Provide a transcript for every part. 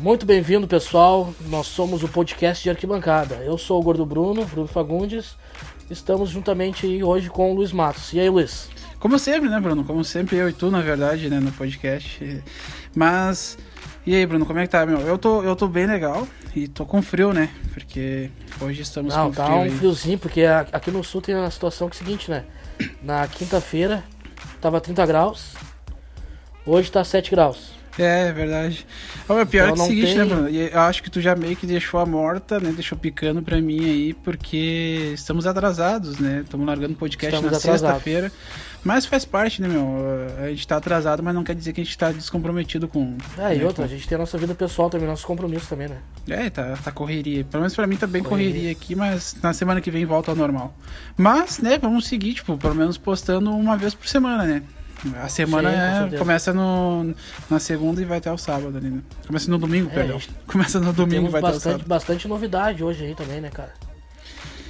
Muito bem-vindo, pessoal. Nós somos o podcast de arquibancada. Eu sou o Gordo Bruno, Bruno Fagundes. Estamos juntamente aí hoje com o Luiz Matos. E aí, Luiz? Como sempre, né, Bruno? Como sempre, eu e tu, na verdade, né, no podcast. Mas. E aí, Bruno, como é que tá, meu? Eu tô, eu tô bem legal e tô com frio, né? Porque hoje estamos Não, com tá frio. um aí. friozinho, porque aqui no sul tem a situação que é seguinte, né? Na quinta-feira tava 30 graus, hoje tá 7 graus. É, é verdade. Ó, meu, pior Então é o seguinte, tem- né, Bruno? E Eu acho que tu já meio que deixou a morta, né? Deixou picando pra mim aí, porque estamos atrasados, né? Estamos largando o podcast Estamos na sexta-feira. Mas faz parte, né, meu? A gente tá atrasado, mas não quer dizer que a gente tá descomprometido com. É, e né, outra, a com- gente tem a nossa vida pessoal também, nossos compromissos também, né? É, tá, tá correria. Pelo menos pra mim tá bem correria. Correria. aqui, mas na semana que vem volta ao normal. Mas, né, vamos seguir, tipo, pelo menos postando uma vez por semana, né? A semana Sim, é- começa no, na segunda e vai até o sábado ali, né? Começa no domingo, É, perdão. Começa no domingo e vai até o bastante, sábado. bastante novidade hoje aí também, né, cara?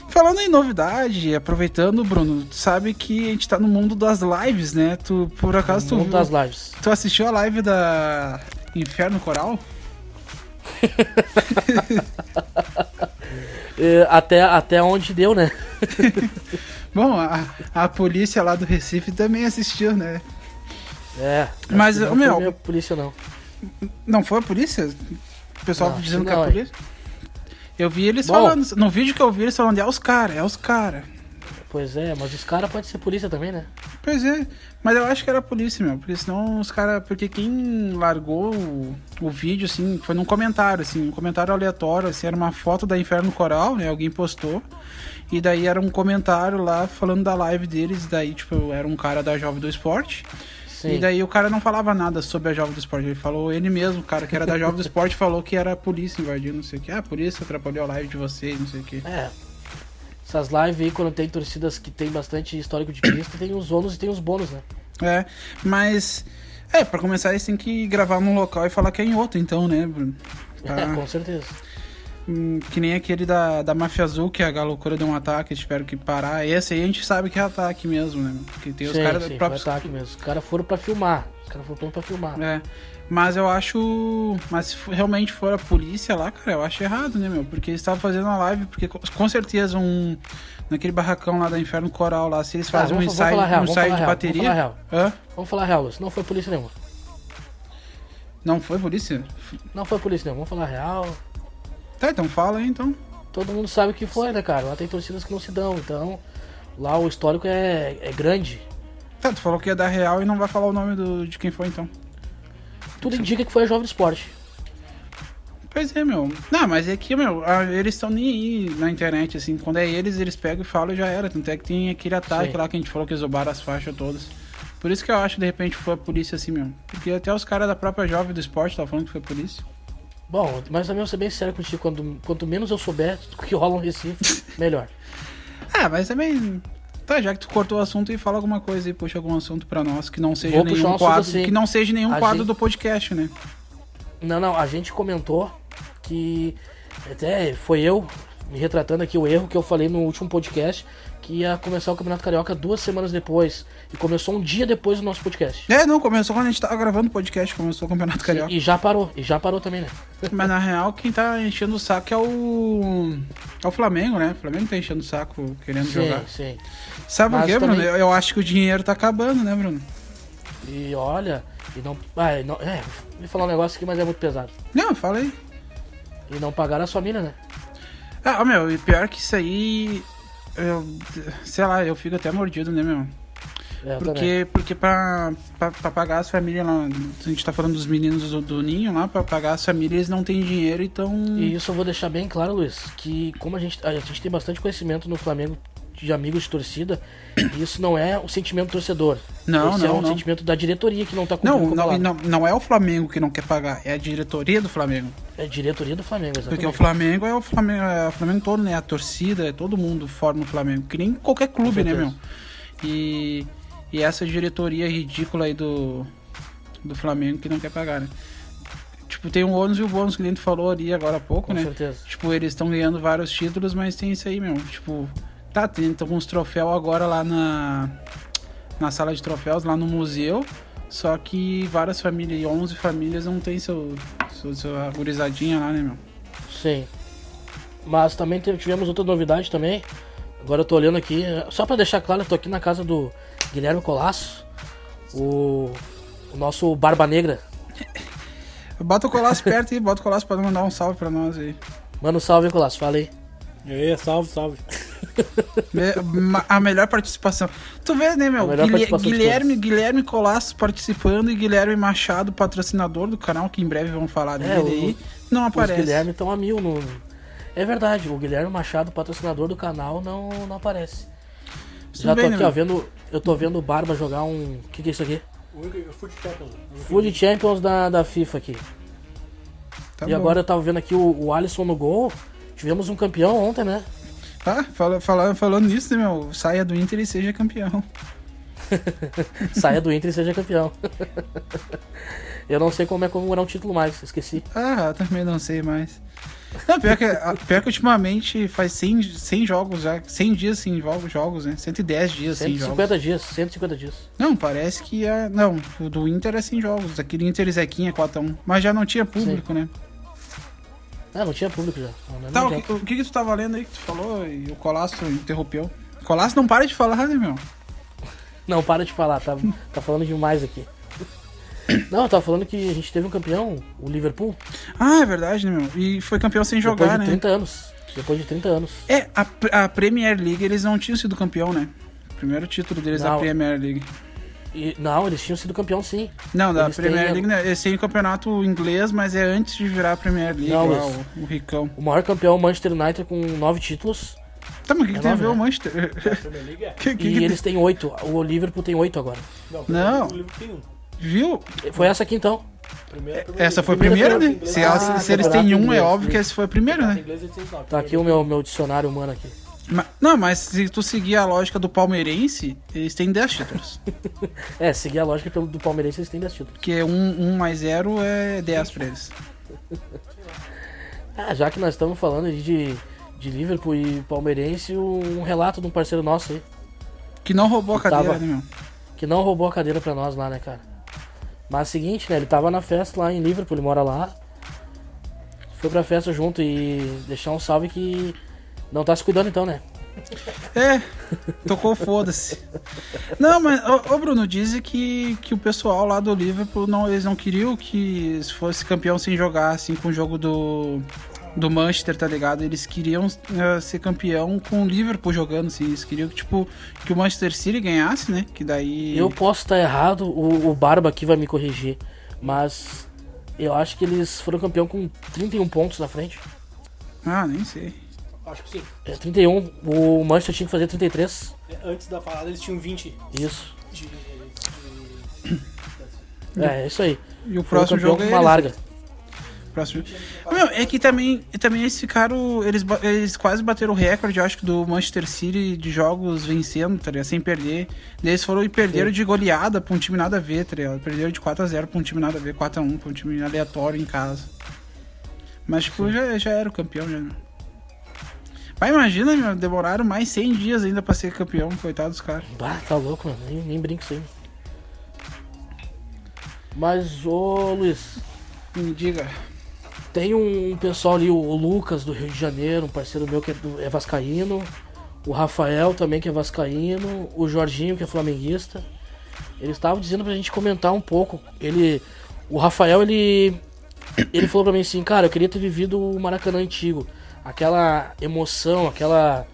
Falando em novidade, aproveitando, Bruno, tu sabe que a gente tá no mundo das lives, né? Tu, por acaso, tu, Um viu- das lives. tu assistiu a live da Inferno Coral? É, até, até onde deu, né? Bom, a, a polícia lá do Recife também assistiu, né? É. Mas, não meu- foi meio polícia, não. Não foi a polícia? O pessoal Não, dizendo que que, é não, a é. polícia? Eu vi eles Bom. falando, no vídeo que eu vi eles falando, é os caras, é os caras. Pois é, mas os caras podem ser polícia também, né? Pois é, mas eu acho que era polícia, meu, porque senão os caras, porque quem largou o, o vídeo, assim, foi num comentário, assim, um comentário aleatório, assim, era uma foto da Inferno Coral, né, alguém postou, e daí era um comentário lá falando da live deles, e daí, tipo, era um cara da Jovem do Esporte, Sim. E daí o cara não falava nada sobre a Jovem do Esporte. Ele falou, ele mesmo, o cara que era da Jovem do Esporte, falou que era a polícia invadindo, não sei o que. Ah, a polícia atrapalhou a live de vocês, não sei o que. É. Essas lives aí, quando tem torcidas que tem bastante histórico de pista, tem os ônus e tem os bônus, né? É, mas. É, pra começar, eles têm que gravar num local e falar que é em outro, então, né, Bruno? Tá. É, com certeza. Hum, que nem aquele da, da Máfia Azul, que a loucura deu um ataque, tiveram que parar. Esse aí a gente sabe que é ataque mesmo, né? Porque tem os sim, caras sim, próprios. foi ataque mesmo. Os caras foram pra filmar. Os caras foram pra filmar. É, mas eu acho. Mas se realmente for a polícia lá, cara, eu acho errado, né, meu? Porque eles estavam fazendo a live, porque co- com certeza um. Naquele barracão lá da Inferno Coral lá, se eles fazem um ensaio, real, um ensaio de real, bateria. vamos falar Hã? Vamos falar real, Luiz. Não foi polícia nenhuma. Não foi polícia? Não foi polícia nenhuma. Vamos falar real. Tá, então fala aí então. Todo mundo sabe o que foi, né, cara? Lá tem torcidas que não se dão. Então, lá o histórico é, é grande. Tá, tu falou que ia dar real e não vai falar o nome do, de quem foi então. Tudo indica que foi a Jovem Esporte. Pois é, meu. Não, mas é que, meu, a- eles estão nem aí na internet, assim. Quando é eles, eles pegam e falam e já era. Tanto é que tem aquele ataque Sim. lá que a gente falou que eles roubaram as faixas todas. Por isso que eu acho que de repente foi a polícia assim mesmo. Porque até os caras da própria Jovem do Esporte estavam falando que foi a polícia. Bom, mas também eu vou ser bem sério contigo. Quanto, quanto menos eu souber do que rola no Recife, melhor. Ah, mas também. Tá, já que tu cortou o assunto e fala alguma coisa e puxa algum assunto pra nós que não seja Vou nenhum um quadro. assim. Que não seja nenhum A quadro gente- do podcast, né? Não, não, a gente comentou que até foi eu me retratando aqui o erro que eu falei no último podcast que ia começar o Campeonato Carioca duas semanas depois e começou um dia depois do nosso podcast. É, não, começou quando a gente tava gravando o podcast, começou o Campeonato Carioca. E, e já parou, e já parou também, né? Mas na real, quem tá enchendo o saco é o. É o Flamengo, né? O Flamengo tá enchendo o saco querendo Sim, jogar. sim. Sabe por Mas quê, Bruno? também- Eu, eu acho que o dinheiro tá acabando, né, Bruno? E olha, e não. Ah, e não é, vou falar um negócio aqui, mas é muito pesado. Não, fala aí. E não pagaram as famílias, né? Ah, meu, e pior que isso aí. Eu, sei lá, eu fico até mordido, né, meu? É, também. Porque, porque pra, pra, pra pagar as famílias lá, a gente tá falando dos meninos do, do Ninho lá, pra pagar as famílias eles não têm dinheiro, então. E isso eu vou deixar bem claro, Luiz, que como a gente, a gente tem bastante conhecimento no Flamengo de amigos de torcida, isso não é o sentimento torcedor. Não, Esse é não, um não. sentimento da diretoria que não tá cumprindo Não, com não, não, não é o Flamengo que não quer pagar, é a diretoria do Flamengo. É a diretoria do Flamengo, exatamente. Porque o Flamengo é o Flamengo, é o Flamengo todo, né? A torcida, é todo mundo forma o Flamengo. Que nem qualquer clube, né, meu? E, e essa diretoria ridícula aí do, do Flamengo que não quer pagar, né? Tipo, tem o ônus e o bônus que nem tu falou ali agora há pouco, Com né? certeza. Tipo, eles estão ganhando vários títulos, mas tem isso aí, meu. Tipo, tá, tem alguns troféus agora lá na, na sala de troféus, lá no museu. Só que várias famílias, 11 famílias, não tem seu, A gurizadinha lá, né, meu? Sim. Mas também tivemos outra novidade também. Agora eu tô olhando aqui, só pra deixar claro, eu tô aqui na casa do Guilherme Colasso, o, o nosso Barba Negra. Bota o Colasso perto aí, bota o Colasso pra mandar um salve pra nós aí. Manda um salve, Colasso, fala aí. E aí, salve, salve. A melhor participação. Tu vê, né, meu? Guilherme, Guilherme Colasso participando e Guilherme Machado, patrocinador do canal, que em breve vamos falar dele é, aí, não aparece. Os Guilherme estão a mil no. É verdade, o Guilherme Machado, patrocinador do canal, não, não aparece. Tudo Já tô bem, aqui, né, ó, vendo. Eu tô vendo o Barba jogar um. O que, que é isso aqui? Food Champions. Food Champions da, da FIFA aqui. Tá e bom. agora eu tava vendo aqui o, o Alisson no gol. Tivemos um campeão ontem, né? Ah, fala, fala, falando nisso, né, meu? Saia do Inter e seja campeão. Saia do Inter e seja campeão. eu não sei como é comemorar um título mais, esqueci. Ah, também não sei mais. Não, pior, que, pior que ultimamente faz 100, 100 jogos já, 100 dias sem jogos, jogos, né? 110 dias sem jogos. 150 dias, 150 dias. Não, parece que é. Não, o do Inter é 100 jogos, aquele Inter Zequinha 4x1. Mas já não tinha público, Sim. né? Ah, não tinha público já. Não, tá, o que, o que, que tu tava lendo aí que tu falou e o Colasso interrompeu? Colasso não para de falar, né, meu? Não, para de falar, tá, tá falando demais aqui. Não, eu tava falando que a gente teve um campeão, o Liverpool. Ah, é verdade, né, meu? E foi campeão sem jogar, né? Depois de 30 anos. Depois de 30 anos. É, a, a Premier League eles não tinham sido campeão, né? Primeiro título deles não. da Premier League. E, não, eles tinham sido campeão sim. Não, da eles Premier têm... League, né? Eles têm o campeonato inglês, mas é antes de virar a Premier League, não, lá, o, o, Ricão. O maior campeão é o Manchester United com nove títulos. Tá, mas o que, é que tem a ver né? o Manchester? É. que, que, e eles têm oito. O Liverpool tem oito agora. Não, não. o Liverpool tem um. Viu? Foi essa aqui então. Primeira, primeira, essa foi a primeira, né? Se, ah, se eles têm um, é óbvio que essa foi a primeira, né? Tá aqui o meu, meu dicionário humano aqui. Mas, não, mas se tu seguir a lógica do palmeirense, eles têm 10 títulos. é, seguir a lógica do palmeirense, eles têm 10 títulos. Porque 1 um, um mais 0 é 10 pra eles. ah, já que nós estamos falando de, de Liverpool e palmeirense, um relato de um parceiro nosso aí. Que não roubou a cadeira, tava, né, meu? Que não roubou a cadeira pra nós lá, né, cara? Mas é o seguinte, né, ele tava na festa lá em Liverpool, ele mora lá. Foi pra festa junto e deixar um salve que não tá se cuidando então, né? É, tocou foda-se. Não, mas, ô, Bruno, dizem que, que o pessoal lá do Liverpool, não, eles não queriam que fosse campeão sem jogar, assim, com o jogo do, do Manchester, tá ligado? Eles queriam uh, ser campeão com o Liverpool jogando, assim, eles queriam que, tipo, que o Manchester City ganhasse, né? Que daí... Eu posso estar errado, o, o Barba aqui vai me corrigir, mas eu acho que eles foram campeão com 31 pontos na frente. Ah, nem sei. Acho que sim. É 31. O Manchester tinha que fazer 33. É, antes da parada eles tinham 20. Isso. De, de... É, é isso aí. E o próximo jogo é uma larga. Próximo. Meu, é que também, também eles ficaram. Eles, eles quase bateram o recorde, acho que, do Manchester City de jogos vencendo, tá ligado? Sem perder. Daí eles foram e perderam Sim. de goleada pra um time nada a ver, tá ligado? Perderam de 4x0 pra um time nada a ver, 4x1 pra um time aleatório em casa. Mas, tipo, já, já era o campeão, já. Mas imagina, meu, demoraram mais 100 dias ainda pra ser campeão, coitado dos caras. Bah, tá louco, mano. Nem, nem brinco isso aí. Mas, ô Luiz. Me diga. Tem um pessoal ali, o Lucas do Rio de Janeiro, um parceiro meu que é, do, é vascaíno. O Rafael também, que é vascaíno. O Jorginho, que é flamenguista. Eles estavam dizendo pra gente comentar um pouco. Ele. O Rafael, ele. Ele falou pra mim assim, cara, eu queria ter vivido o Maracanã antigo aquela emoção, aquela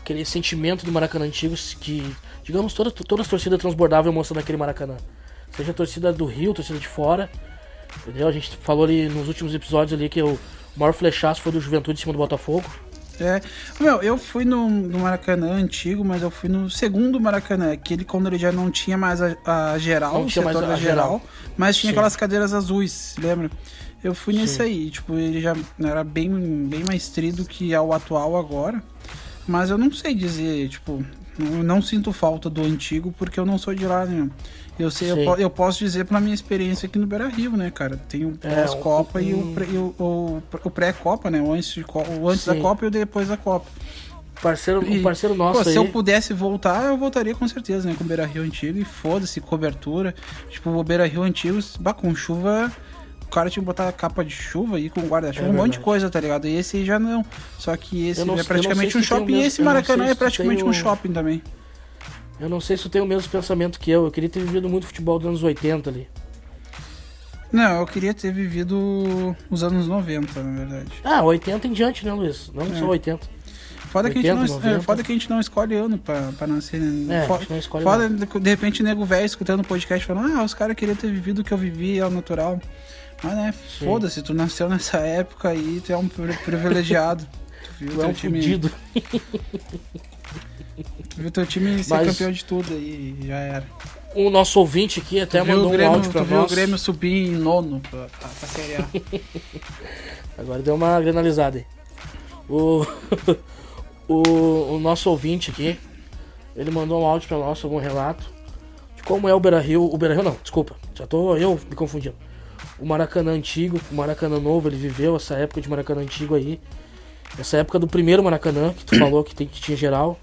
aquele sentimento do Maracanã antigo que, digamos, toda, toda as torcidas transbordavam a emoção daquele Maracanã. Seja a torcida do Rio, a torcida de fora. Entendeu? A gente falou ali nos últimos episódios ali que o maior flechaço foi do Juventude em cima do Botafogo. É. Meu, eu fui no, no, Maracanã antigo, mas eu fui no segundo Maracanã, aquele quando ele já não tinha mais a, a geral, não tinha mais a, a geral, geral, mas tinha Sim. aquelas cadeiras azuis, lembra? Eu fui nesse Sim. aí, tipo, ele já era bem, bem mais tri do que é o atual agora. Mas eu não sei dizer, tipo, eu não sinto falta do antigo porque eu não sou de lá, né? Eu sei, eu, eu, posso dizer pela minha experiência aqui no Beira Rio, né, cara? Tem o é, pós-Copa um... e, o, e o, o, o pré-Copa, né? O antes, de, o antes da Copa e o depois da Copa. Parceiro, e, um parceiro nosso pô, aí. Se eu pudesse voltar, eu voltaria com certeza, né? Com o Beira Rio antigo e foda-se, cobertura. Tipo, o Beira Rio antigo, bah, com chuva o cara tinha que botar capa de chuva e com guarda-chuva, É um monte de coisa, tá ligado? E esse aí já não. Só que esse não- é não praticamente um shopping e mesmo- esse eu não Maracanã é praticamente um o- shopping também. Eu não sei se tu tem o mesmo pensamento que eu. Eu queria ter vivido muito futebol dos anos 80 ali. Não, eu queria ter vivido os anos 90, na verdade. Ah, 80 em diante, né, Luiz? Não É. só 80. Foda, que a gente 80, não, é, 90. foda que a gente não escolhe ano pra, pra nascer, né? É, a Fo- gente não escolhe Foda, de, de repente, nego velho escutando o podcast falando, ah, os caras queriam ter vivido o que eu vivi, é o natural. Mas, né, foda-se, tu nasceu nessa época aí, tu é um pri- privilegiado. Tu viu Tu é um time, fudido. tu viu teu time ser Mas- campeão de tudo aí, e já era. O nosso ouvinte aqui até tu viu, mandou Grêmio, um áudio pra tu viu nós. o Grêmio subir em nono pra, pra, pra Série A. Agora deu uma granalizada aí. O, o, o nosso ouvinte aqui, ele mandou um áudio pra nós, algum relato de como é o Beira Rio. O Beira Rio não, desculpa, já tô eu me confundindo. O Maracanã antigo, o Maracanã novo, ele viveu essa época de Maracanã antigo aí. Essa época do primeiro Maracanã, que tu falou que, tem, que tinha geral.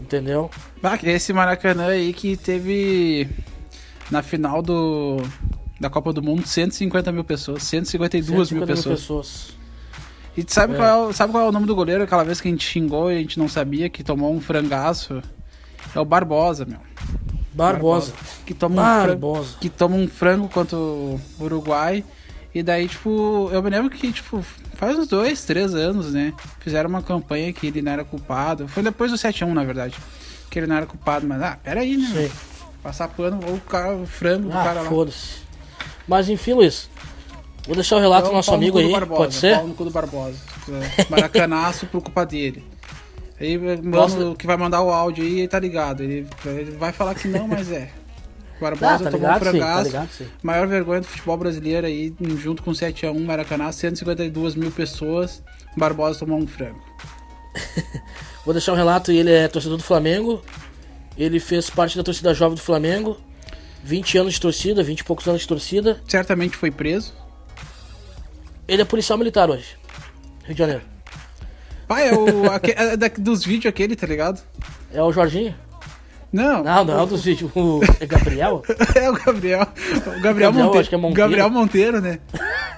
Entendeu? Ah, esse Maracanã aí que teve na final do da Copa do Mundo 150 mil pessoas, 152 mil 150 pessoas. pessoas. E tu sabe, É. qual é sabe qual é o nome do goleiro aquela vez que a gente xingou e a gente não sabia, que tomou um frangaço? É o Barbosa, meu. Barbosa. Que toma, um frango, Barbosa. que toma um frango contra o Uruguai. E daí, tipo, eu me lembro que, tipo, faz uns dois, três anos, né? Fizeram uma campanha que ele não era culpado. Foi depois do 7x1, na verdade. Que ele não era culpado, mas, ah, peraí, né? Sei. Passar pano, ou o, cara, o frango do Ah, cara lá. foda-se. Mas enfim, Luiz. Vou deixar o relato do Então, nosso pau no amigo do aí. Barbosa, Pode ser? Pau no cu do Barbosa. Maracanaço por culpa dele. Aí, mano, que vai mandar o áudio aí, ele tá ligado. Ele, ele vai falar que não, mas é. O Barbosa Ah, tá tomou um tá frangaço. ligado sim. Maior vergonha do futebol brasileiro aí, junto com 7x1 Maracanã, 152 mil pessoas. Barbosa tomou um frango. Vou deixar um relato, ele é torcedor do Flamengo. Ele fez parte da torcida jovem do Flamengo. 20 anos de torcida, 20 e poucos anos de torcida. Certamente foi preso. Ele é policial militar hoje. Rio de Janeiro. Pai, é o aque- é da- dos vídeos aquele, tá ligado? É o Jorginho? Não, Não, não é o dos vídeos. O é Gabriel? é o Gabriel. O Gabriel, Gabriel, Monteiro. acho que é Monteiro. Gabriel Monteiro, né?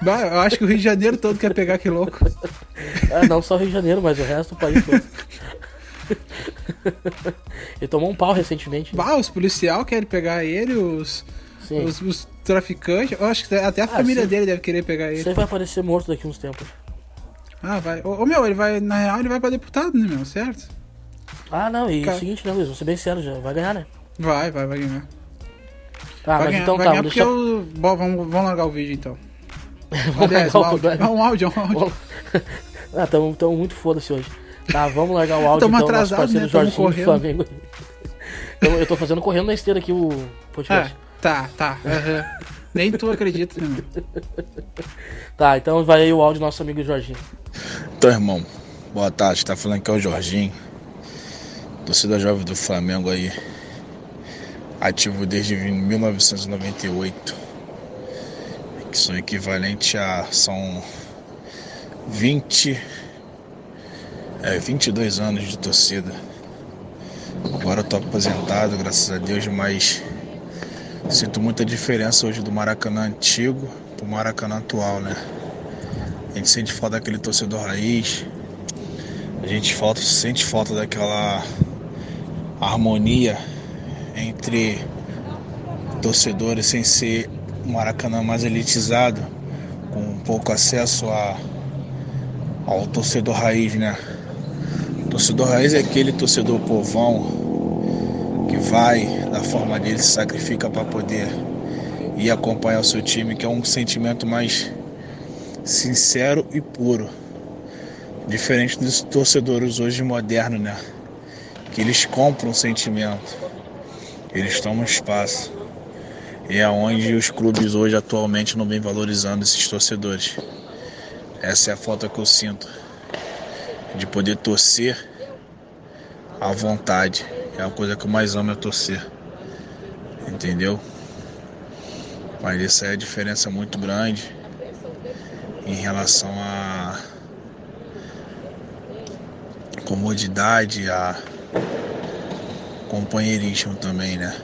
Bah, eu acho que o Rio de Janeiro todo quer pegar que louco. Ah, não só Rio de Janeiro, mas o resto do país todo. Ele tomou um pau recentemente. Bah, os policial querem pegar ele, os, Sim. os, os traficantes. Eu acho que até a família sim. dele deve querer pegar ele. Você vai aparecer morto daqui uns tempos. Ah, vai. Ô, ô, meu, ele vai, na real, ele vai pra deputado, né, meu? Certo? Ah, não, e Cara. o seguinte, né, Luiz? Vou ser bem sério já. Vai ganhar, né? Vai, vai, vai ganhar. Ah, vai mas ganhar, então vai tá, ganhar porque eu... Bom, vamos, vamos largar o vídeo então. Vamos Aliás, largar o o- áudio. Ah, um áudio, um áudio. Ah, tamo, tamo muito foda-se hoje. Tá, vamos largar o áudio Tamo então, nosso atrasado, parceiro né? Jorginho do. Flamengo. Então, eu tô fazendo correndo na esteira aqui o Ah, podcast. tá, tá. aham. Nem tu acredita, né? Tá, então vai aí o áudio do nosso amigo Jorginho. Então, irmão, boa tarde. Tá falando que é o Jorginho, torcida jovem do Flamengo aí, ativo desde 1998, que são equivalente a são 20 é 22 anos de torcida. Agora eu tô aposentado, graças a Deus, mas sinto muita diferença hoje do Maracanã antigo pro Maracanã atual, né? A gente sente falta daquele torcedor raiz. A gente falta, sente falta daquela harmonia entre torcedores sem ser um Maracanã mais elitizado, com pouco acesso a, ao torcedor raiz, né? Torcedor raiz é aquele torcedor povão que vai da forma dele, se sacrifica para poder ir acompanhar o seu time, que é um sentimento mais sincero e puro. Diferente dos torcedores hoje modernos, né? Que eles compram sentimento, eles tomam espaço. E é onde os clubes hoje atualmente não vêm valorizando esses torcedores. Essa é a falta que eu sinto. De poder torcer à vontade. É a coisa que eu mais amo é torcer. Entendeu? Mas essa é a diferença muito grande em relação a comodidade, a companheirismo também, né?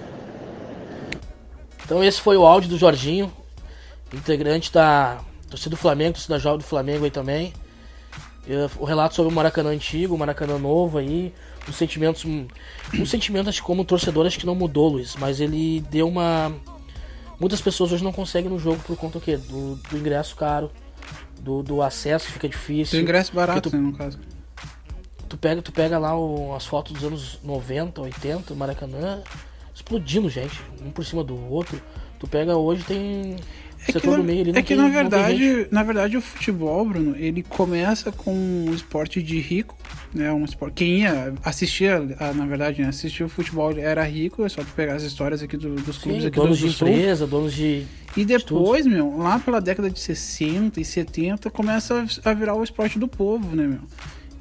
Então esse foi o áudio do Jorginho. integrante da torcida do Flamengo, torcida jovem do Flamengo aí também. Eu- o relato sobre o Maracanã antigo, o Maracanã novo aí, os sentimentos. Um sentimento, acho que como torcedor, acho que não mudou, Luiz, mas ele deu uma. Muitas pessoas hoje não conseguem no jogo por conta? Do, do ingresso caro, do, do acesso fica difícil. Tem ingresso barato, tu- né, no caso. Tu pega, tu pega lá o- as fotos dos anos 90, 80, o Maracanã, explodindo, gente, um por cima do outro. Tu pega hoje, tem. É que, na, do meio é que na verdade, na verdade o futebol, Bruno, ele começa com um esporte de rico, né? Um esporte. Quem ia assistir, na verdade, né, assistir o futebol era rico, é só tu pegar as histórias aqui do- dos clubes Sim, aqui do, donos do de Sul. empresa, donos de. E depois, meu, lá pela década de 60 e 70, começa a virar o esporte do povo, né, meu?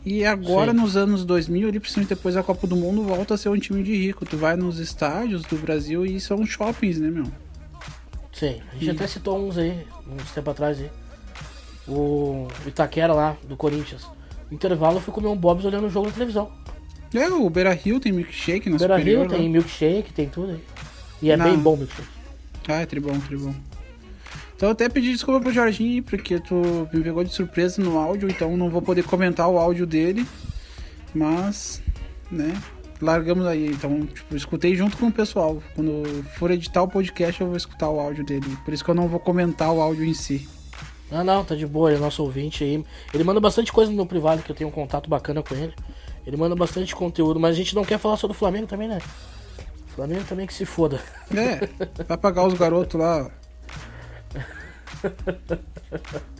E agora, Sim. nos anos 2000, ali, principalmente depois da Copa do Mundo, volta a ser um time de rico. Tu vai nos estádios do Brasil e são shoppings, né, meu? Sim, a gente até citou uns aí, uns tempo atrás aí. O Itaquera lá, do Corinthians. No intervalo eu fui comer um Bob's olhando o jogo na televisão. É, o Beira Rio tem milkshake na Beira lá. tem milkshake, tem tudo aí. E é Não. bem bom o milkshake. Ah, é tribom, tribom. Então eu até pedi desculpa pro Jorginho, porque tu me pegou de surpresa no áudio, então não vou poder comentar o áudio dele. Mas, né, largamos aí. Então, tipo, escutei junto com o pessoal. Quando for editar o podcast, eu vou escutar o áudio dele. Por isso que eu não vou comentar o áudio em si. Ah não, tá de boa, ele é nosso ouvinte aí. Ele manda bastante coisa no meu privado, que eu tenho um contato bacana com ele. Ele manda bastante conteúdo, mas a gente não quer falar só do Flamengo também, né? Flamengo também que se foda. É, vai pagar os garotos lá.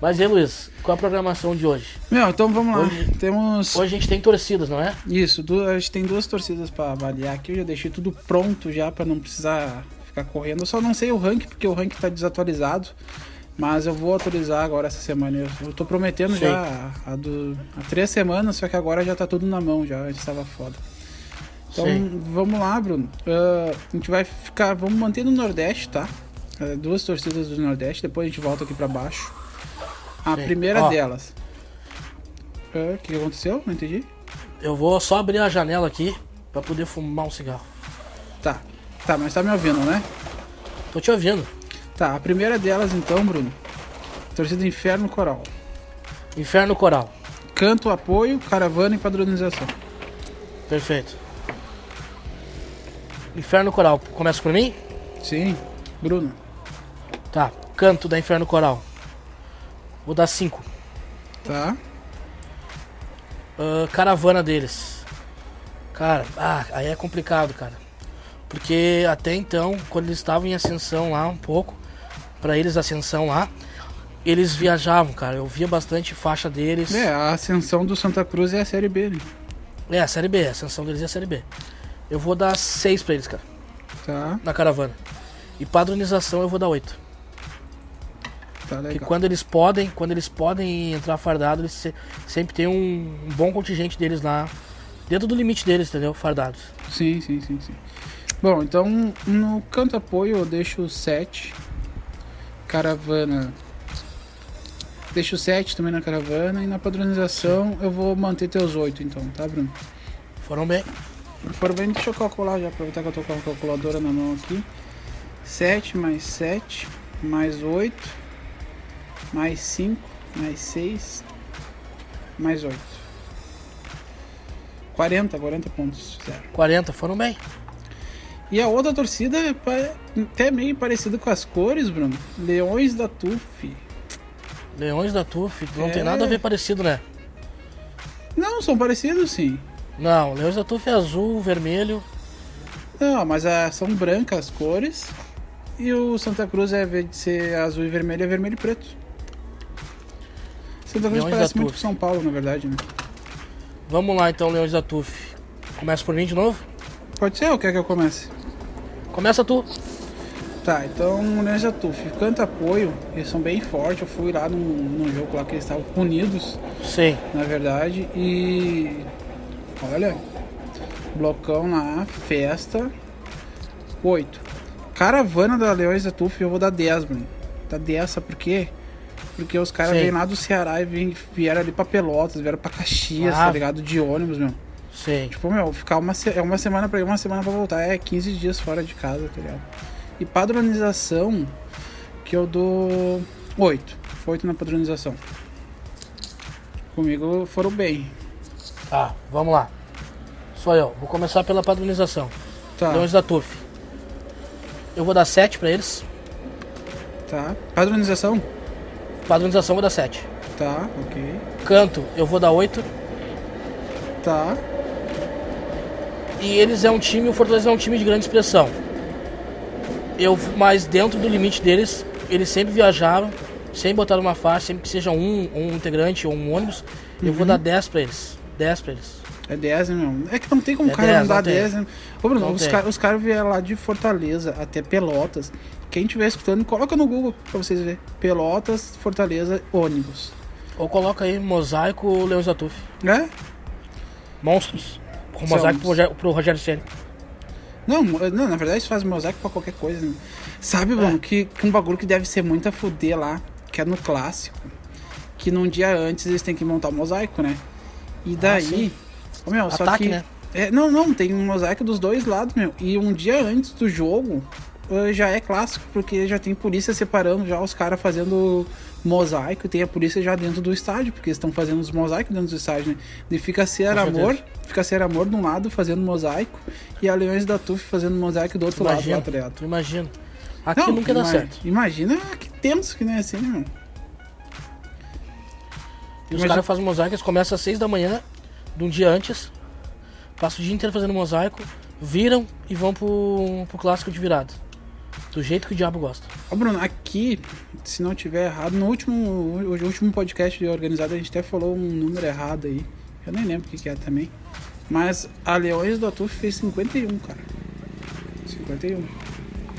Mas e Luiz, qual a programação de hoje? Meu, então vamos lá. Hoje- Temos. Hoje a gente tem torcidas, não é? Isso, a gente tem duas torcidas pra avaliar aqui. Eu já deixei tudo pronto já pra não precisar ficar correndo. Eu só não sei o rank porque o rank tá desatualizado. Mas eu vou atualizar agora essa semana. Eu, tô prometendo Sim. já há, do- há três semanas, só que agora já tá tudo na mão já. Antes tava foda. Então Sim. vamos lá, Bruno. Ah, a gente vai ficar. Vamos manter no Nordeste, tá? Ah, duas torcidas do Nordeste, depois a gente volta aqui pra baixo. A primeira Ó. delas. Ah, O que que aconteceu? Não entendi. Eu vou só abrir a janela aqui pra poder fumar um cigarro. Tá. Tá, mas tá me ouvindo, né? Tô te ouvindo. Tá, a primeira delas então, Bruno. Torcida Inferno Coral. Inferno Coral. Canto, apoio, caravana e padronização. Perfeito. Inferno Coral. Começa por mim? Sim. Bruno. Tá. Canto da Inferno Coral. Vou dar 5. Tá. caravana deles. Cara, ah, aí é complicado, cara. Porque até então, quando eles estavam em ascensão lá um pouco, pra eles ascensão lá, eles viajavam, cara. Eu via bastante faixa deles. É, a ascensão do Santa Cruz é a Série B, né? É, a série B, a ascensão deles é a série B. Eu vou dar 6 pra eles, cara, Tá, na caravana. E padronização eu vou dar 8. Tá legal. quando eles podem, quando eles podem entrar fardado, eles se- sempre tem um, um bom contingente deles lá, dentro do limite deles, entendeu? Fardados. Sim, sim, sim, sim. Bom, então no canto apoio eu deixo 7. Caravana. Deixo 7 também na caravana. E na padronização eu vou manter teus 8 então, tá, Bruno? Foram bem. Se for bem, deixa eu calcular já, aproveitar que eu tô com a calculadora na mão aqui. 7 mais 7, mais 8, mais 5, mais 6, mais 8. 40, 40 pontos, zero. 40, foram bem. E a outra torcida é até meio parecida com as cores, Bruno. Leões da TUF. Leões da TUF, não É. tem nada a ver parecido, né? Não, são parecidos sim. Não, Leões da TUF é azul, vermelho. Não, mas ah, são brancas as cores. E o Santa Cruz, é, de ser azul e vermelho, é vermelho e preto. Santa Cruz Leões parece muito com São Paulo, na verdade, né? Vamos lá então, Leões da TUF. Começa por mim de novo? Pode ser ou quer que eu comece? Começa tu. Tá, então Leões da TUF. Canta apoio, eles são bem fortes. Eu fui lá num, num jogo lá que eles estavam unidos, Sim. na verdade. E. Olha, blocão lá, festa. 8. Caravana da Leões da TUF, eu vou dar 10, mano. Dá 10, sabe por quê? Porque os caras vêm lá do Ceará e vêm- vieram ali pra Pelotas, vieram pra Caxias, Ah. tá ligado? De ônibus, meu. Sim. Tipo, meu, ficar uma, se- é uma semana pra ir, uma semana pra voltar. É 15 dias fora de casa, tá ligado? E padronização, que eu dou 8. 8 na padronização. Comigo foram bem. Tá, vamos lá. Sou eu. Vou começar pela padronização. Tá, Leões da TUF. Eu vou dar 7 pra eles. tá. Padronização? Padronização eu vou dar 7. Tá, ok. Canto eu vou dar 8. Tá. E eles é um time, o Fortaleza é um time de grande expressão. Eu, mas dentro do limite deles, eles sempre viajaram, sempre botaram uma faixa, sempre que seja um, um integrante ou um ônibus, eu vou dar 10 pra eles. 10 pra eles. É 10, né, meu? É que não tem como o É cara 10, não dar não tem. 10, né? Ô, Bruno, Não os, caras vieram lá de Fortaleza até Pelotas. Quem estiver escutando, coloca no Google pra vocês verem. Pelotas, Fortaleza, ônibus. Ou coloca aí Mosaico Leões da TUF. É? Monstros. Com mosaico pro Rogério, pro Rogério Ceni. Não, não, na verdade isso faz mosaico pra qualquer coisa. Né? Sabe, Bruno, É. que, que um bagulho que deve ser muito a fuder lá, que é no clássico. Que num dia antes eles têm que montar o mosaico, né? E daí. sim. Meu, só Ataque, que. né? É, não, não, tem um mosaico dos dois lados, meu. E um dia antes do jogo eh, já é clássico, porque já tem polícia separando já os caras fazendo mosaico e tem a polícia já dentro do estádio, porque eles estão fazendo os mosaicos dentro do estádio, né? E fica Ser Com Amor, certeza. fica Ser Amor de um lado fazendo mosaico e a Leões da TUF fazendo mosaico do outro Imagina, lado lá, tá imagina. Aqui Não, nunca dá ima- certo. Imagina que temos que não é assim, né, meu? E os Imagina- caras fazem mosaico, eles começam às 6 da manhã, de um dia antes, passam o dia inteiro fazendo mosaico, viram e vão pro, pro clássico de virada. Do jeito que o diabo gosta. Ô Bruno, aqui, se não tiver errado, no último, o último podcast organizado a gente até falou um número errado aí. Eu nem lembro o que, que é também. Mas a Leões do Atuf fez 51, cara. 51.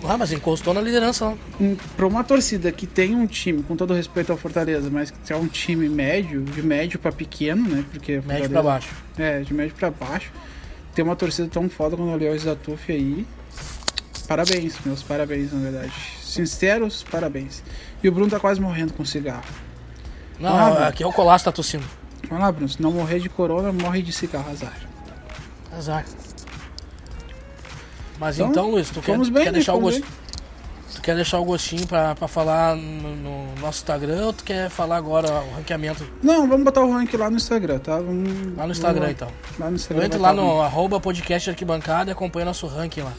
Ah, mas encostou na liderança. Um, pra uma torcida que tem um time, com todo respeito ao Fortaleza, mas que é um time médio, de médio pra pequeno, né? Porque Médio pra baixo. É, de médio pra baixo. Ter uma torcida tão foda como a Leões da TUF aí. Parabéns, meus parabéns, na verdade. Sinceros, parabéns. E o Bruno tá quase morrendo com cigarro. Não, aqui é o Colasso tá tossindo. Vamos lá, Bruno. Se não morrer de corona, morre de cigarro, azar. Azar. Mas Então, então, Luiz, tu quer, tu bem, quer deixar o gosto. Tu quer deixar o gostinho pra, pra falar no, no nosso Instagram ou tu quer falar agora o ranqueamento Não, vamos botar o rank lá no Instagram, tá? Vamos, lá no Instagram vamos- então? Lá no Instagram. Entre vai lá tá o no arroba podcast arquibancada e acompanha nosso ranking lá.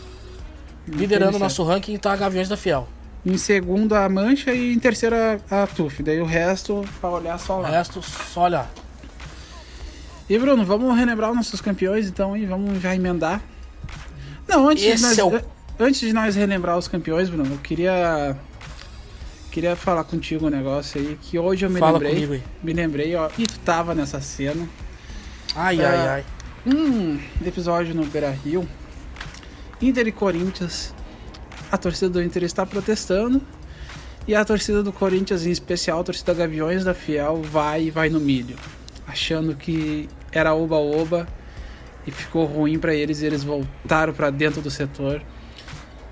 Liderando o nosso ranking tá Gaviões da Fiel. Em segundo a Mancha e em terceiro a, TUF. Daí o resto pra olhar só O lá. resto, só olhar. E Bruno, vamos relembrar os nossos campeões então e vamos já emendar. Não, antes, Esse nós, é o- antes de nós relembrar os campeões, Bruno, eu queria queria falar contigo um negócio aí que hoje eu me Fala lembrei, comigo aí. me lembrei, ó, e tu tava nessa cena. Ai, Ah, ai, ai. Um episódio no Beira-Rio, Inter e Corinthians. A torcida do Inter está protestando e a torcida do Corinthians, em especial a torcida Gaviões da Fiel, vai e vai no milho, achando que era oba-oba e ficou ruim para eles e eles voltaram para dentro do setor.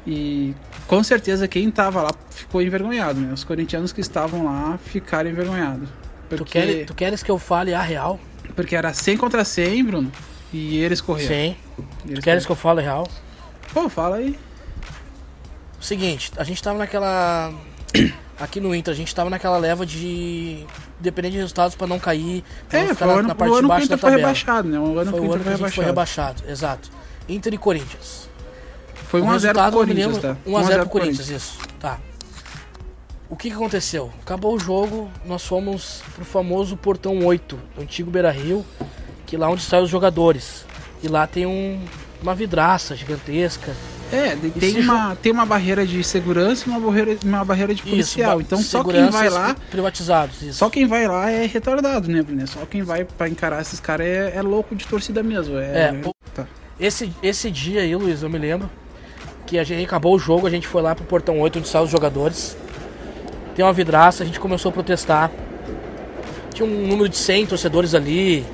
E com certeza quem tava lá ficou envergonhado, né? Os corintianos que estavam lá ficaram envergonhados. Tu, Porque, quer, tu queres que eu fale a real? porque era 100 contra 100, Bruno, e eles correram. Sim. Eles Tu queres que eu fale a real? Pô, fala aí. Seguinte, a gente tava naquela. Aqui no Inter, a gente tava naquela leva de. Dependendo de resultados pra não cair. Pra não É, ficar foi o na, ano, na parte de baixo da Inter foi tabela. rebaixado, né? O ano Foi o ano que a gente foi rebaixado. rebaixado, exato. Inter e Corinthians. Foi O 1x0 resultado, pro Corinthians, tá? 1x0 pro Corinthians, isso. Tá. O que, que aconteceu? Acabou o jogo, nós fomos pro famoso Portão 8, do antigo Beira Rio, que é lá onde saem os jogadores. E lá tem um, uma vidraça gigantesca. É, tem uma, tem uma barreira de segurança e uma barreira, uma barreira de policial. ba- então só quem vai lá, pri- Privatizados, isso. só quem vai lá é retardado, né, Bruno? Só quem vai pra encarar esses caras é, é louco de torcida mesmo. É, É, o- tá. Esse, esse dia aí, Luiz, eu me lembro que a gente acabou o jogo, a gente foi lá pro portão 8 onde saem os jogadores. Tem uma vidraça, a gente começou a protestar. Tinha um número de 100 torcedores ali.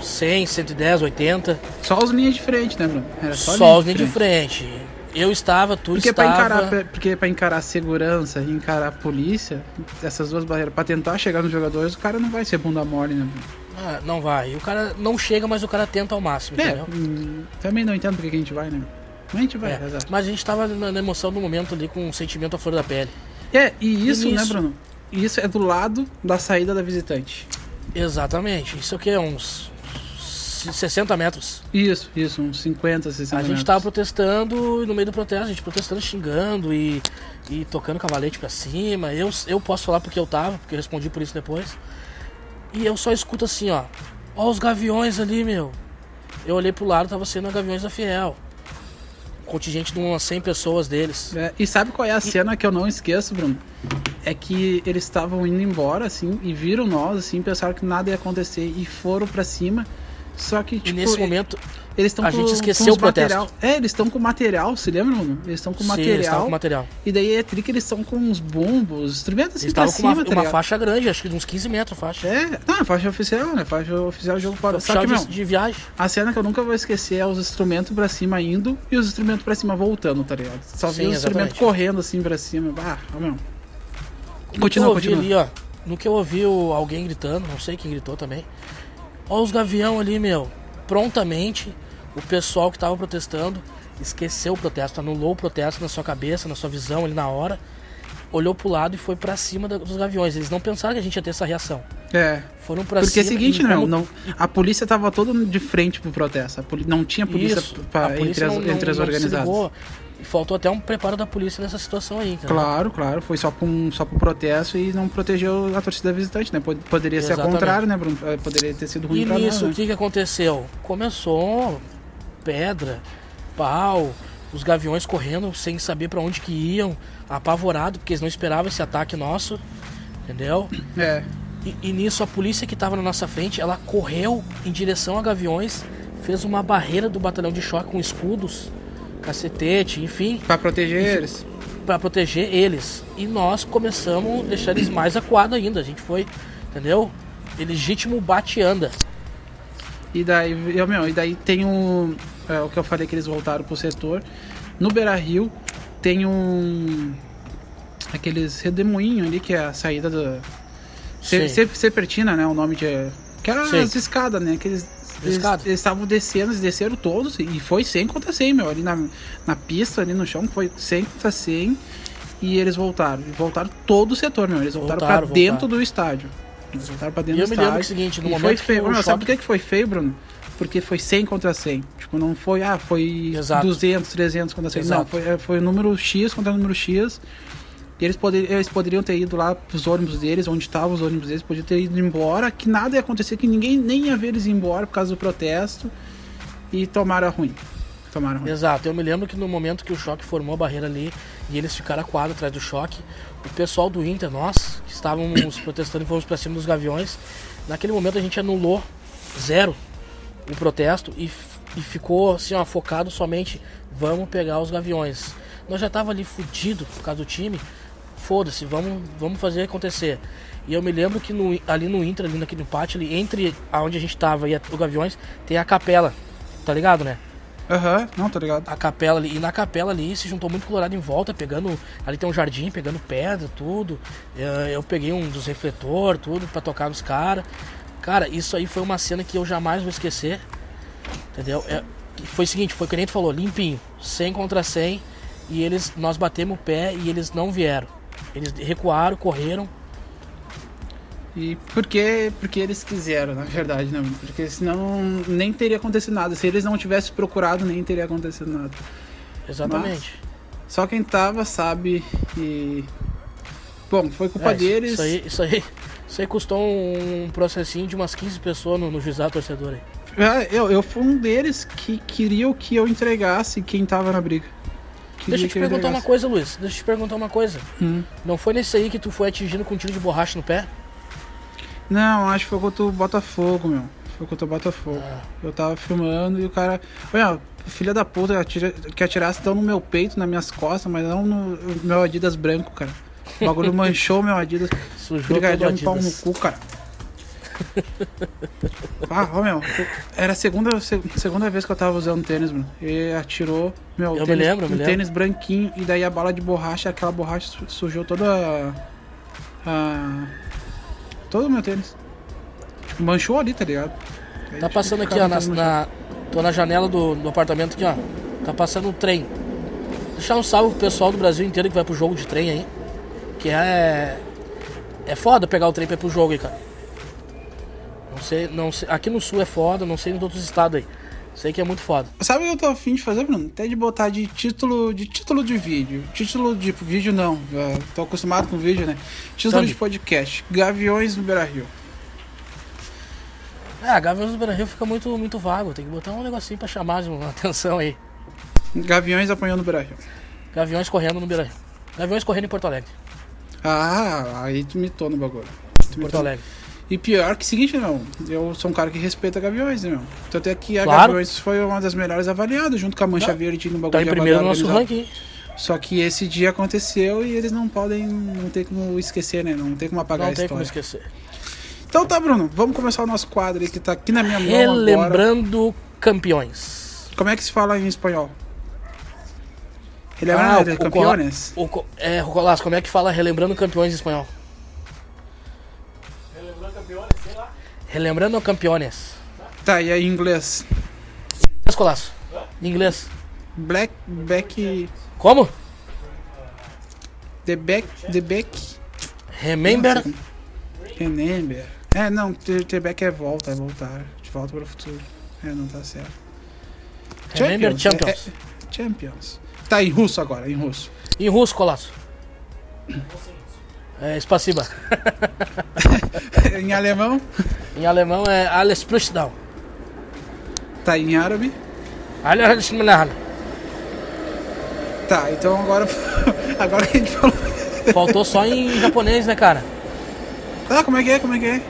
100, 110, 80. Só os linhas de frente, né, Bruno? Era só, Só, linha os linhas de frente. Eu estava, tu Porque pra, estava. encarar, porque pra encarar a segurança e encarar a polícia, essas duas barreiras, pra tentar chegar nos jogadores, o cara não vai ser bunda mole, né, Bruno? Ah, não vai. O cara não chega, mas o cara tenta ao máximo, É, entendeu? hum, também não entendo porque que a gente vai, né? Mas a gente vai, É, mas a gente tava na, emoção do momento ali com um sentimento à flor da pele. É, e isso, E né, Bruno? Isso é do lado da saída da visitante. Exatamente. Isso aqui é uns 60 metros. Isso, isso, uns 50, 60 A gente metros. tava protestando e no meio do protesto, a gente protestando, xingando e, e tocando cavalete pra cima. Eu, eu posso falar porque eu tava, porque eu respondi por isso depois. E eu só escuto assim, ó. Ó os gaviões ali, meu. Eu olhei pro lado, tava sendo a Gaviões da Fiel. Um contingente de umas 100 pessoas deles. É, e sabe qual é a cena que eu não esqueço, Bruno? É que eles estavam indo embora, assim, e viram nós, assim, pensaram que nada ia acontecer e foram pra cima. Só que, E tipo, nesse e- momento, eles estão a com gente esqueceu o protesto. material. É, eles estão com material, se lembra, Bruno? Eles estão com sim, eles material. com material. E daí é tri que eles estão com uns bumbos, instrumentos assim Eles pra com cima, uma, tá uma faixa grande, acho que de uns 15 metros a faixa. É, não, é faixa oficial, né? Faixa oficial jogo fora. Só que, de, meu, de viagem. a cena que eu nunca vou esquecer é os instrumentos pra cima indo e os instrumentos pra cima voltando, tá ligado? Só vi os instrumentos correndo assim pra cima. Ah, ó, meu. Continua, continua. ali, ó. No que eu ouvi alguém gritando, não sei quem gritou também. Ó os gavião ali, meu. Prontamente, o pessoal que tava protestando esqueceu o protesto, anulou o protesto na sua cabeça, na sua visão ali na hora. Olhou pro lado e foi pra cima dos gaviões. Eles não pensaram que a gente ia ter essa reação. É. Foram pra Porque é cima. o seguinte, né? como- Não, a polícia tava toda de frente pro protesto. Não tinha polícia, Isso, pra- polícia entre as, não- não- entre as não se organizadas. Faltou até um preparo da polícia nessa situação aí? Claro, claro. Foi só pra, um, só pro protesto e não protegeu a torcida visitante, né? Pod- Poderia ser ao Exatamente. contrário, né, Bruno? Eh, Poderia ter sido ruim E pra nisso, nós, o né? que, que aconteceu? Começou pedra, pau, os gaviões correndo sem saber pra onde que iam, apavorado, porque eles não esperavam esse ataque nosso, entendeu? É. E, e nisso a polícia que estava na nossa frente, ela correu em direção a gaviões, fez uma barreira do batalhão de choque com escudos, cacetete, enfim, Pra proteger eles. Pra proteger eles. E nós começamos a deixar eles mais acuados ainda. A gente foi, entendeu? Legítimo bate e anda. E daí, eu, meu, e daí tem um. É, o que eu falei que eles voltaram pro setor. No Beira Rio tem um. Aqueles redemoinho ali, que é a saída da. Sim. Se- Se- Sepertina, né? O nome de. Que era Sim. as escadas, né? Que eles. Estavam descendo, eles desceram todos e foi 100 contra 100, meu. Ali na, na pista, ali no chão, foi 100 contra 100 e eles voltaram. E voltaram todo o setor, meu. Eles voltaram, Voltaram, pra dentro voltaram. do estádio. Eles voltaram pra dentro eu do me estádio. lembro que é o seguinte, no e momento foi feio. o Meu, Sabe choque- por que foi feio, Bruno? Porque foi 100 contra 100. Tipo, não foi, ah, foi Exato. 200, 300 contra 100. Não, Exato. foi, é, foi o número X contra número X. E eles, poder, eles poderiam ter ido lá pros ônibus deles, onde estavam os ônibus deles, podiam ter ido embora, que nada ia acontecer, que ninguém nem ia ver eles ir embora por causa do protesto. E tomaram a ruim. Tomaram a ruim. Exato, eu me lembro que no momento que o choque formou a barreira ali e eles ficaram acuados atrás do choque, o pessoal do Inter, nós, que estávamos protestando e fomos pra cima dos gaviões, naquele momento a gente anulou zero o protesto e, e ficou assim, ó, focado somente vamos pegar os gaviões. Nós já tava ali fudido por causa do time, foda-se, vamos, vamos fazer acontecer. E eu me lembro que no- ali no Inter, ali naquele pátio, ali, entre aonde a gente tava e a- o Gaviões, tem a capela, tá ligado, né? Aham, não, tô ligado. a capela ali. E na capela ali se juntou muito colorado em volta, pegando. Ali tem um jardim, pegando pedra, tudo. Eh, Eu peguei um dos refletor, tudo, pra tocar nos caras. Cara, isso aí foi uma cena que eu jamais vou esquecer. Entendeu? É, foi o seguinte, foi o que nem tu falou, limpinho. 100 contra 100. E eles, nós batemos o pé e eles não vieram. Eles recuaram, correram. E porque, porque eles quiseram, na verdade, né? Porque senão nem teria acontecido nada. Se eles não tivessem procurado, nem teria acontecido nada. Exatamente. Só quem tava sabe e. Bom, foi culpa É, isso- deles. Isso aí, isso aí. Isso aí custou um processinho de umas 15 pessoas no, no juizado torcedor aí. Ah, eu, eu fui um deles que queriam que eu entregasse quem tava na briga. Deixa eu te perguntar uma coisa, Luiz. Deixa eu te perguntar uma coisa. Hum. Não foi nesse aí que tu foi atingido com um tiro de borracha no pé? Não, acho que foi contra o Botafogo, meu. Foi contra o Botafogo. Ah. Eu tava filmando e o cara. Olha, filha da puta, atira, que atirasse tão no meu peito, nas minhas costas, mas não no meu Adidas branco, cara. O bagulho manchou meu Adidas. Sujou Brigadão todo de pau no Adidas. cu, cara. Ah, ó, meu. Era a segunda, se- segunda vez que eu tava usando tênis, mano. E atirou, meu, Eu me tênis, lembro, me um lembro. tênis branquinho. E daí a bala de borracha, aquela borracha su- sujou toda a. a- todo o meu tênis. Manchou ali, tá ligado? Aí Tá passando aqui, ó, na, na- tô na janela do, do apartamento aqui, ó. Tá passando um trem. Deixar um salve pro pessoal do Brasil inteiro que vai pro jogo de trem aí. que é. É foda pegar o trem pra ir pro jogo aí, cara. Não sei, não sei. Aqui no sul é foda, não sei nos outros estados aí. Sei que é muito foda. Sabe o que eu tô afim de fazer, Bruno? Até de botar de título de título de vídeo. Título de vídeo não. é, Tô acostumado com vídeo, né? Título de podcast. Gaviões no Beira Rio. Ah, Gaviões do Brasil fica muito, muito vago. Tem que botar um negocinho pra chamar a atenção aí. Gaviões apanhando no Beira Rio. Gaviões correndo no Beira Gaviões correndo em Porto Alegre. Ah, aí tu mitou no bagulho. Tu mitou. Porto Alegre. E pior que o seguinte, não. Eu sou um cara que respeita Gaviões, né, meu? Tanto é que a Claro. Gaviões foi uma das melhores avaliadas, junto com a Mancha Não, Verde no bagulho Tá em primeiro no nosso ranking. Só que esse dia aconteceu e eles não podem, não tem como esquecer, né? Não tem como apagar Não a tem como história. esquecer. Então tá, Bruno, vamos começar o nosso quadro aí que tá aqui na minha mão agora. Relembrando campeões. Como é que se fala em espanhol? Ele é Ah, o- o campeões? O, co- é, Rolas, como é que fala relembrando campeões em espanhol? Relembrando campeões. Tá, e aí em inglês? Colasso. Em inglês. Black, back, Como? the back, the back. Remember. Remember. É, não, the, back é volta, é voltar. De volta para o futuro. É, não tá certo. Remember Champions, Champions. é- Champions. Tá, em russo agora, em russo. Em russo, Colasso. É, Spasiba. em alemão? Em alemão é Alles Prüchtdown. Tá, em árabe? Alles. Tá, então agora. agora que a gente falou. Faltou só em japonês, né, cara? Tá, como é que é? Como é que é?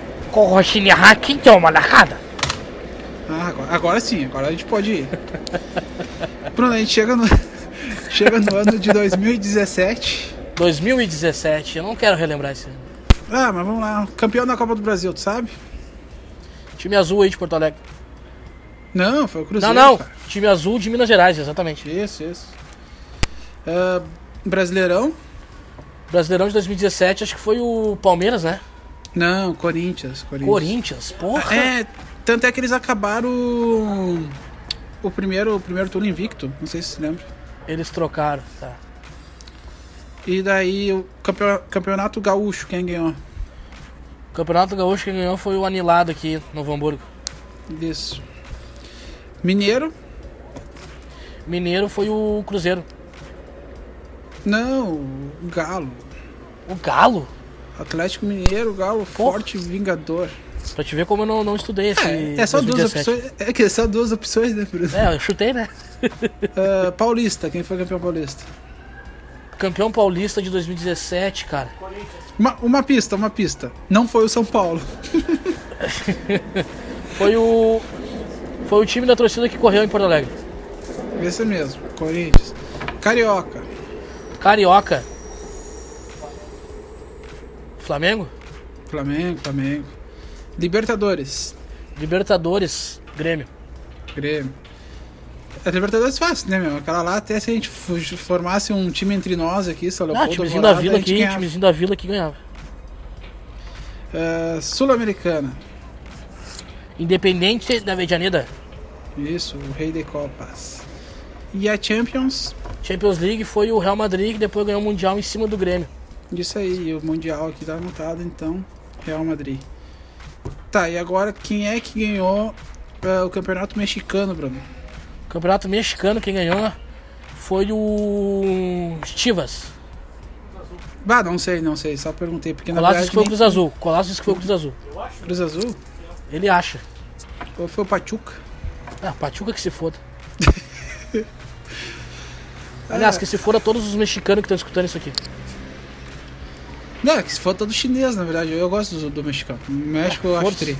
Ah, agora, agora sim, agora a gente pode ir. Bruno, a gente chega no. chega no ano de 2017. 2017. Eu não quero relembrar esse ano. Ah, mas vamos lá. Campeão da Copa do Brasil, tu sabe? Time azul aí de Porto Alegre. Não, foi o Cruzeiro. não, não. cara. Time azul de Minas Gerais, exatamente. Isso, isso. Ah, Brasileirão? Brasileirão de 2017, acho que foi o Palmeiras, né? Não, Corinthians. Corinthians. Corinthians, porra. É, tanto é que eles acabaram o primeiro, o primeiro turno invicto, não sei se você lembra. Eles trocaram, tá. E daí o campeon- campeonato gaúcho, quem ganhou? Campeonato Gaúcho quem ganhou foi o Anilado aqui, Novo Hamburgo. Isso. Mineiro? Mineiro foi o Cruzeiro. Não, o Galo. O Galo? Atlético Mineiro, Galo, forte vingador. Pra te ver como eu não, não estudei esse. É, é só duas 2017. opções. É que é só duas opções, né, Bruno? É, eu chutei, né? Ah, Paulista, quem foi campeão paulista? Campeão paulista de 2017, cara. Uma, uma pista, uma pista. Não foi o São Paulo. Foi o. Foi o time da torcida que correu em Porto Alegre. Esse mesmo, Corinthians. Carioca. Carioca. Flamengo? Flamengo, Flamengo. Libertadores. Libertadores, Grêmio. Grêmio. A Libertadores é fácil, né, meu? Aquela lá, até se a gente formasse um time entre nós aqui, São Ah, Leopoldo, timezinho da Vila aqui, ganhava. timezinho da Vila que ganhava. Ah, Sul-Americana. Independente da Medianeda. Isso, o rei de copas. E a Champions, Champions League foi o Real Madrid que depois ganhou o Mundial em cima do Grêmio. isso aí, o Mundial aqui tá anotado, então, Real Madrid. Tá, e agora quem é que ganhou ah, o Campeonato Mexicano, Bruno? Campeonato mexicano, quem ganhou foi o Chivas. Bah, não sei, não sei, só perguntei, porque na Colasso disse verdade que foi o Cruz Azul. Colasso disse que foi o Cruz Azul. Cruz Azul? Ele acha. Ou foi o Pachuca? Ah, Pachuca que se foda. Aliás, que se foda todos os mexicanos que estão escutando isso aqui. Não, que se for todo chinês, na verdade. Eu gosto do, do mexicano. O México eu acho tri.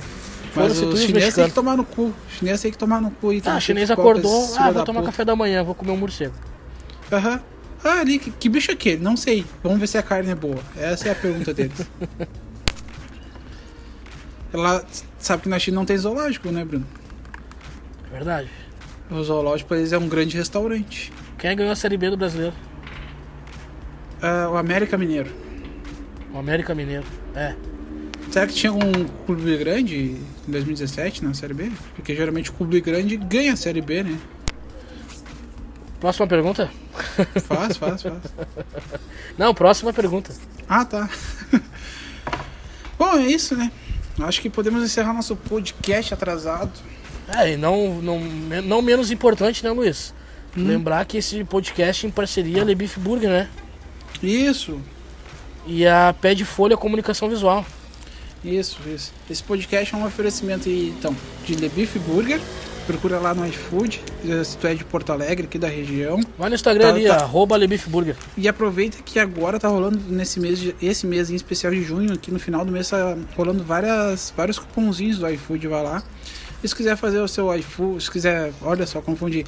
Mas o chinês tem que tomar no cu. O chinês tem que tomar no cu. E Ah, o chinês acordou. Ah, vou tomar café da manhã, vou comer um morcego. Aham. Ah, ali, que, que bicho é aquele? Não sei. Vamos ver se a carne é boa. Essa é a pergunta deles. Ela sabe que na China não tem zoológico, né, Bruno? É verdade. O zoológico pra eles é um grande restaurante. Quem ganhou a Série B do brasileiro? Ah, o América Mineiro. O América Mineiro. É. Será que tinha algum clube grande em 2017 na Série B? Porque geralmente o clube grande ganha a Série B, né? Próxima pergunta? Faz, faz, faz. Não, próxima pergunta. Ah, tá. Bom, é isso, né? Acho que podemos encerrar nosso podcast atrasado. É, e não, não, não menos importante, né, Luiz? Lembrar que esse podcast é em parceria Lebif Burger, né? Isso, E a Pé de Folha Comunicação Visual. Isso, isso. Esse podcast é um oferecimento aí, então, de The Beef Burger. Procura lá no iFood, se tu é de Porto Alegre, aqui da região. Vai no Instagram Tá, ali, tá. arroba Burger. E aproveita que agora tá rolando nesse mês, de- esse mês em especial de junho, aqui no final do mês tá rolando várias, vários cupomzinhos do iFood, vai lá. E se quiser fazer o seu iFood, se quiser, olha só, confundi.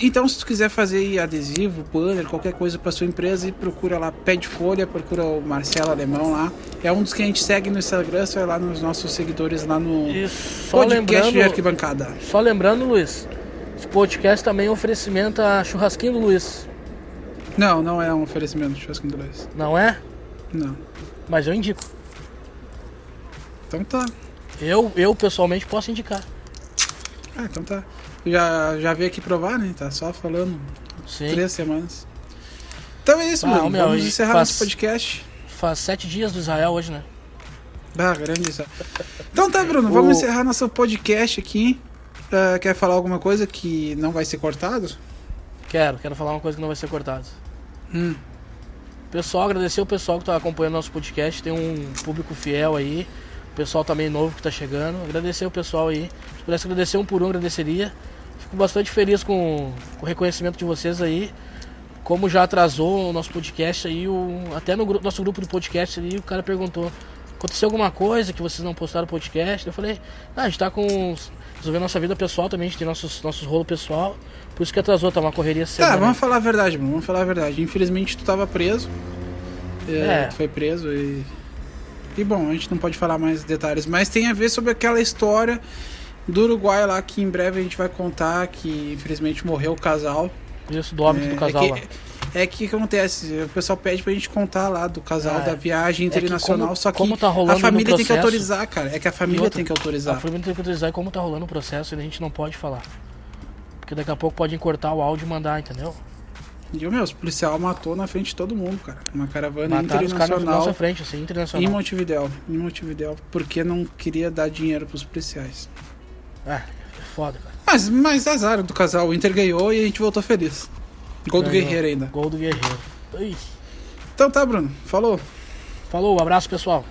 Então, se tu quiser fazer adesivo, banner, qualquer coisa para sua empresa, e procura lá Pé de Folha, procura o Marcelo Alemão lá. É um dos que a gente segue no Instagram, você vai lá nos nossos seguidores lá no só podcast de arquibancada. só lembrando, Luiz, esse podcast também é um oferecimento a churrasquinho do Luiz. Não, não é um oferecimento de churrasquinho do Luiz. Não é? Não. Mas eu indico. Então tá. Eu, eu pessoalmente posso indicar. Ah, então tá. Já, já veio aqui provar, né? Tá só falando Sim. três semanas. Então é isso, Ah, mano. meu, Vamos encerrar faz- nosso podcast. Faz sete dias do Israel hoje, né? Ah, grande isso. Então tá, Bruno. Vamos O- encerrar nosso podcast aqui. Ah, quer falar alguma coisa que não vai ser cortado? Quero, quero falar uma coisa que não vai ser cortada. Hum. Pessoal, agradecer o pessoal que tá acompanhando nosso podcast. Tem um público fiel aí. O pessoal também novo que tá chegando. Agradecer o pessoal aí. Se pudesse agradecer um por um, agradeceria. Fico bastante feliz com, com o reconhecimento de vocês aí. Como já atrasou o nosso podcast aí, o, até no gru- nosso grupo do podcast ali, o cara perguntou: aconteceu alguma coisa que vocês não postaram o podcast? Eu falei: ah, a gente tá com. resolvendo nossa vida pessoal também, a gente tem nossos, nossos rolos pessoal. Por isso que atrasou, tá uma correria Tá, semana. vamos falar a verdade, Bruno. Vamos falar a verdade. Infelizmente tu tava preso. É, É. Tu foi preso e. E bom, a gente não pode falar mais detalhes, mas tem a ver sobre aquela história do Uruguai lá que em breve a gente vai contar que infelizmente morreu o casal. Isso, do óbito é, do casal é lá. que, é que o que acontece? O pessoal pede pra gente contar lá do casal Ah, da viagem é que internacional, como- só que como tá rolando a família tem que processo- autorizar, cara. É que a família outra, tem que A autorizar. família tem que autorizar e como tá rolando o processo, a gente não pode falar. Porque daqui a pouco podem cortar o áudio e mandar, entendeu? E o meu, os policial matou na frente de todo mundo, cara. Uma caravana Mataram os caras na internacional nossa frente, assim, em internacional. Montevidéu. Em Montevidéu, porque não queria dar dinheiro pros policiais. É, é foda, cara. Mas, mas azar do casal. O Inter ganhou e a gente voltou feliz. Gol do Ganhou. Guerreiro ainda. Gol do Guerreiro. Ih, Então tá, Bruno. Falou. Falou, abraço pessoal.